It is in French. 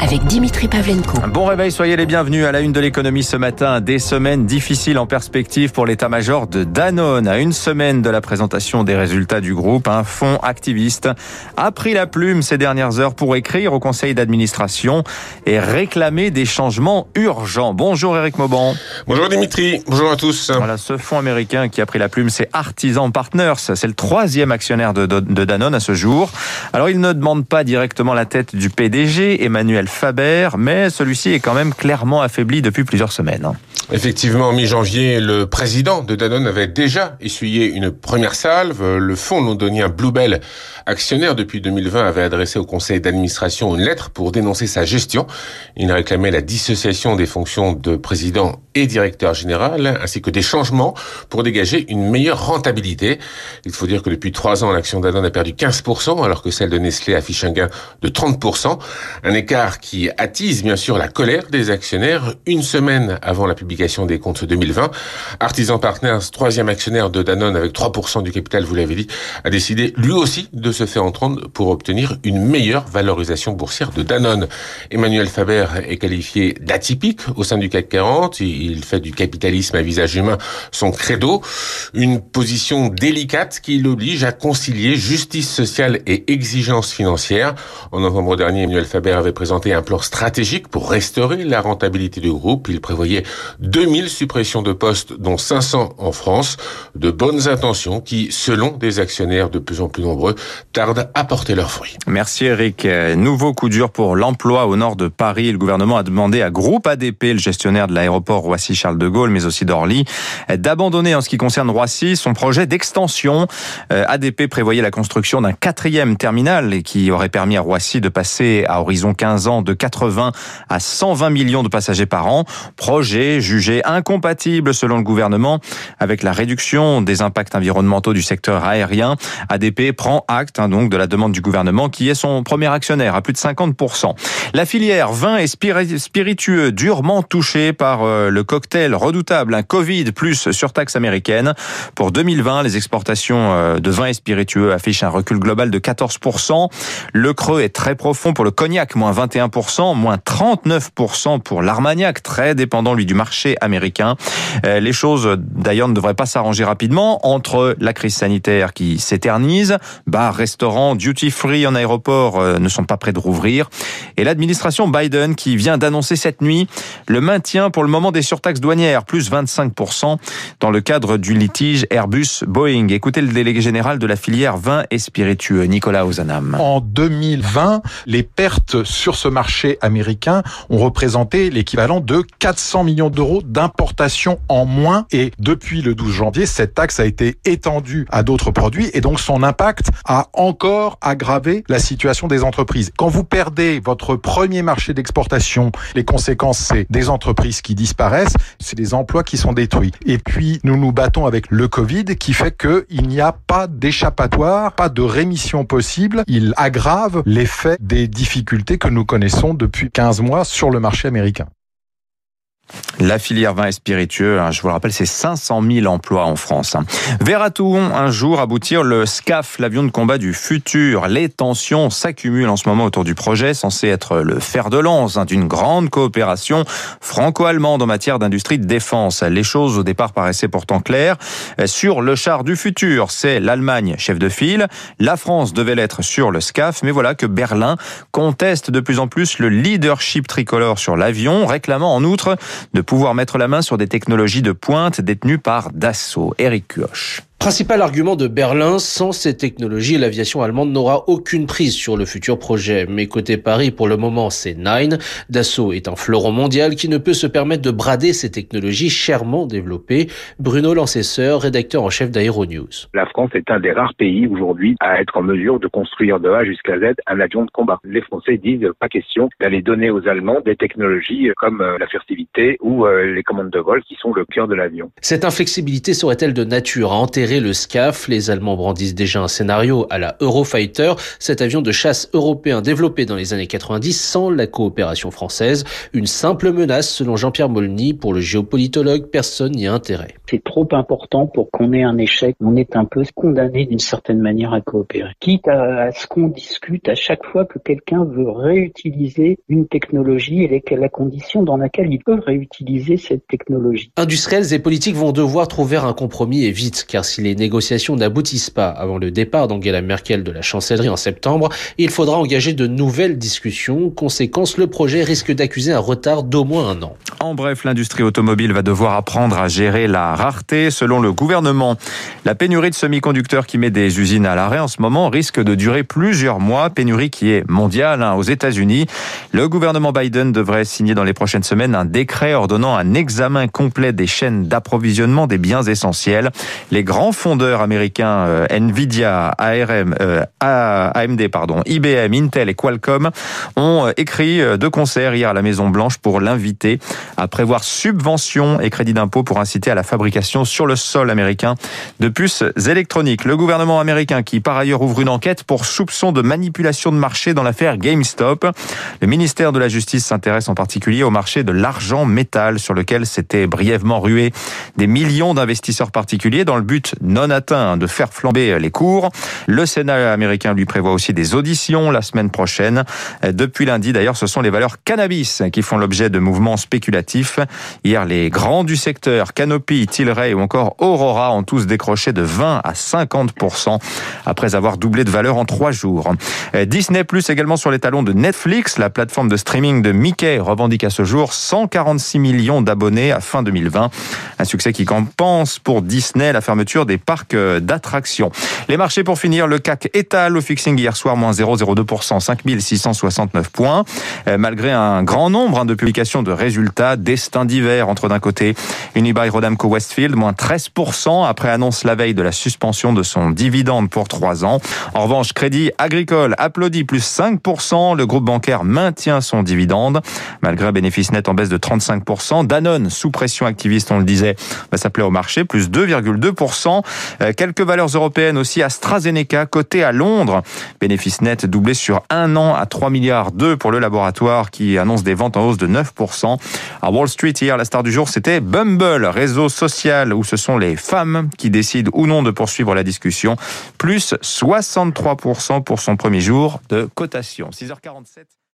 avec Dimitri Pavlenko. Bon réveil, soyez les bienvenus à la une de l'économie ce matin. Des semaines difficiles en perspective pour l'état-major de Danone. À une semaine de la présentation des résultats du groupe, un fonds activiste a pris la plume ces dernières heures pour écrire au conseil d'administration et réclamer des changements urgents. Bonjour Eric Mauban. Bonjour Dimitri, bonjour à tous. Voilà, ce fonds américain qui a pris la plume, c'est Artisan Partners. C'est le troisième actionnaire de, de Danone à ce jour. Alors il ne demande pas directement la tête du PDG, Emmanuel Faber, mais celui-ci est quand même clairement affaibli depuis plusieurs semaines. Hein. Effectivement, en mi-janvier, le président de Danone avait déjà essuyé une première salve. Le fonds londonien Bluebell, actionnaire depuis 2020, avait adressé au conseil d'administration une lettre pour dénoncer sa gestion. Il réclamait la dissociation des fonctions de président et directeur général, ainsi que des changements pour dégager une meilleure rentabilité. Il faut dire que depuis trois ans, l'action Danone a perdu 15%, alors que celle de Nestlé affiche un gain de 30%. Un écart qui attise bien sûr la colère des actionnaires une semaine avant la publication des comptes 2020. Artisan Partners, troisième actionnaire de Danone avec 3% du capital, vous l'avez dit, a décidé lui aussi de se faire entendre pour obtenir une meilleure valorisation boursière de Danone. Emmanuel Faber est qualifié d'atypique au sein du CAC 40. Il fait du capitalisme à visage humain son credo. Une position délicate qui l'oblige à concilier justice sociale et exigence financière. En novembre dernier, Emmanuel Faber avait présenté un plan stratégique pour restaurer la rentabilité du groupe. Il prévoyait 2000 suppressions de postes, dont 500 en France. De bonnes intentions qui, selon des actionnaires de plus en plus nombreux, tardent à porter leurs fruits. Merci Eric. Nouveau coup dur pour l'emploi au nord de Paris. Le gouvernement a demandé à Groupe ADP, le gestionnaire de l'aéroport Roissy-Charles de Gaulle, mais aussi d'Orly, d'abandonner en ce qui concerne Roissy son projet d'extension. Euh, ADP prévoyait la construction d'un quatrième terminal qui aurait permis à Roissy de passer à horizon 15 ans de 80 à 120 millions de passagers par an. Projet jugé incompatible selon le gouvernement avec la réduction des impacts environnementaux du secteur aérien. ADP prend acte hein, donc de la demande du gouvernement qui est son premier actionnaire à plus de 50%. La filière vin et spiritueux durement touchée par euh, le cocktail redoutable, un Covid plus surtaxe américaine. Pour 2020, les exportations euh, de vins et spiritueux affichent un recul global de 14%. Le creux est très profond pour le cognac, moins 21% moins 39% pour l'Armagnac, très dépendant lui du marché américain. Euh, les choses d'ailleurs ne devraient pas s'arranger rapidement entre la crise sanitaire qui s'éternise, bars, restaurants, duty free en aéroport euh, ne sont pas prêts de rouvrir, et l'administration Biden qui vient d'annoncer cette nuit le maintien pour le moment des surtaxes douanières, plus 25% dans le cadre du litige Airbus-Boeing. Écoutez le délégué général de la filière vin et spiritueux, Nicolas Ozanam. En 2020, les pertes sur ce marché américain ont représenté l'équivalent de 400 millions d'euros d'importation en moins. Et depuis le 12 janvier, cette taxe a été étendue à d'autres produits et donc son impact a encore aggravé la situation des entreprises. Quand vous perdez votre premier marché d'exportation, les conséquences, c'est des entreprises qui disparaissent, c'est des emplois qui sont détruits. Et puis, nous nous battons avec le Covid qui fait qu'il n'y a pas d'échappatoire, pas de rémission possible. Il aggrave l'effet des difficultés que nous connaissons depuis 15 mois sur le marché américain. La filière vin et spiritueux, hein, je vous le rappelle, c'est 500 000 emplois en France. Verra-t-on un jour aboutir le SCAF, l'avion de combat du futur Les tensions s'accumulent en ce moment autour du projet, censé être le fer de lance hein, d'une grande coopération franco-allemande en matière d'industrie de défense. Les choses au départ paraissaient pourtant claires. Sur le char du futur, c'est l'Allemagne chef de file. La France devait l'être sur le SCAF, mais voilà que Berlin conteste de plus en plus le leadership tricolore sur l'avion, réclamant en outre de pouvoir mettre la main sur des technologies de pointe détenues par Dassault. Eric Kioch. Principal argument de Berlin, sans ces technologies, l'aviation allemande n'aura aucune prise sur le futur projet. Mais côté Paris, pour le moment, c'est Nine. Dassault est un fleuron mondial qui ne peut se permettre de brader ces technologies chèrement développées. Bruno Lancesseur, rédacteur en chef d'Aeronews. La France est un des rares pays aujourd'hui à être en mesure de construire de A jusqu'à Z un avion de combat. Les Français disent pas question d'aller donner aux Allemands des technologies comme euh, la furtivité ou euh, les commandes de vol qui sont le cœur de l'avion. Cette inflexibilité serait-elle de nature à enterrer le SCAF. Les Allemands brandissent déjà un scénario à la Eurofighter, cet avion de chasse européen développé dans les années 90 sans la coopération française. Une simple menace selon Jean-Pierre Molny. Pour le géopolitologue, personne n'y a intérêt. C'est trop important pour qu'on ait un échec. On est un peu condamné d'une certaine manière à coopérer. Quitte à, ce qu'on discute à chaque fois que quelqu'un veut réutiliser une technologie et la condition dans laquelle il peut réutiliser cette technologie. Industriels et politiques vont devoir trouver un compromis et vite, car si les négociations n'aboutissent pas avant le départ d'Angela Merkel de la chancellerie en septembre, il faudra engager de nouvelles discussions. Conséquence, le projet risque d'accuser un retard d'au moins un an. En bref, l'industrie automobile va devoir apprendre à gérer la rareté selon le gouvernement. La pénurie de semi-conducteurs qui met des usines à l'arrêt en ce moment risque de durer plusieurs mois. Pénurie qui est mondiale hein, aux États-Unis. Le gouvernement Biden devrait signer dans les prochaines semaines un décret ordonnant un examen complet des chaînes d'approvisionnement des biens essentiels. Les grands fondeurs américains euh, Nvidia, ARM, euh, AMD, pardon, IBM, Intel et Qualcomm ont euh, écrit de concert hier à la Maison Blanche pour l'inviter à prévoir subventions et crédits d'impôt pour inciter à la fabrication sur le sol américain de puces électroniques. Le gouvernement américain qui par ailleurs ouvre une enquête pour soupçon de manipulation de marché dans l'affaire GameStop. Le ministère de la Justice s'intéresse en particulier au marché de l'argent métal sur lequel s'étaient brièvement rués des millions d'investisseurs particuliers dans le but non atteint de faire flamber les cours. Le Sénat américain lui prévoit aussi des auditions la semaine prochaine. Depuis lundi d'ailleurs, ce sont les valeurs cannabis qui font l'objet de mouvements spéculatifs. Hier, les grands du secteur, Canopy, Tilray ou encore Aurora ont tous décroché de 20 à 50% après avoir doublé de valeur en trois jours. Disney Plus également sur les talons de Netflix, la plateforme de streaming de Mickey revendique à ce jour 146 millions d'abonnés à fin 2020. Un succès qui compense pour Disney la fermeture des parcs d'attractions. Les marchés pour finir, le CAC étale au fixing hier soir, moins 0,02%, 5669 points. Malgré un grand nombre hein, de publications de résultats, destin d'hiver entre d'un côté Unibail Rodamco Westfield, moins 13% après annonce la veille de la suspension de son dividende pour 3 ans. En revanche, Crédit Agricole applaudit plus 5%. Le groupe bancaire maintient son dividende malgré un bénéfice net en baisse de 35%. Danone, sous pression activiste, on le disait, va s'appeler au marché, plus 2,2%. Euh, quelques valeurs européennes aussi. AstraZeneca, coté à Londres. Bénéfice net doublé sur un an à 3 milliards 2 pour le laboratoire qui annonce des ventes en hausse de 9%. À Wall Street hier, la star du jour, c'était Bumble, réseau social où ce sont les femmes qui décident ou non de poursuivre la discussion. Plus 63% pour son premier jour de cotation. 6h47.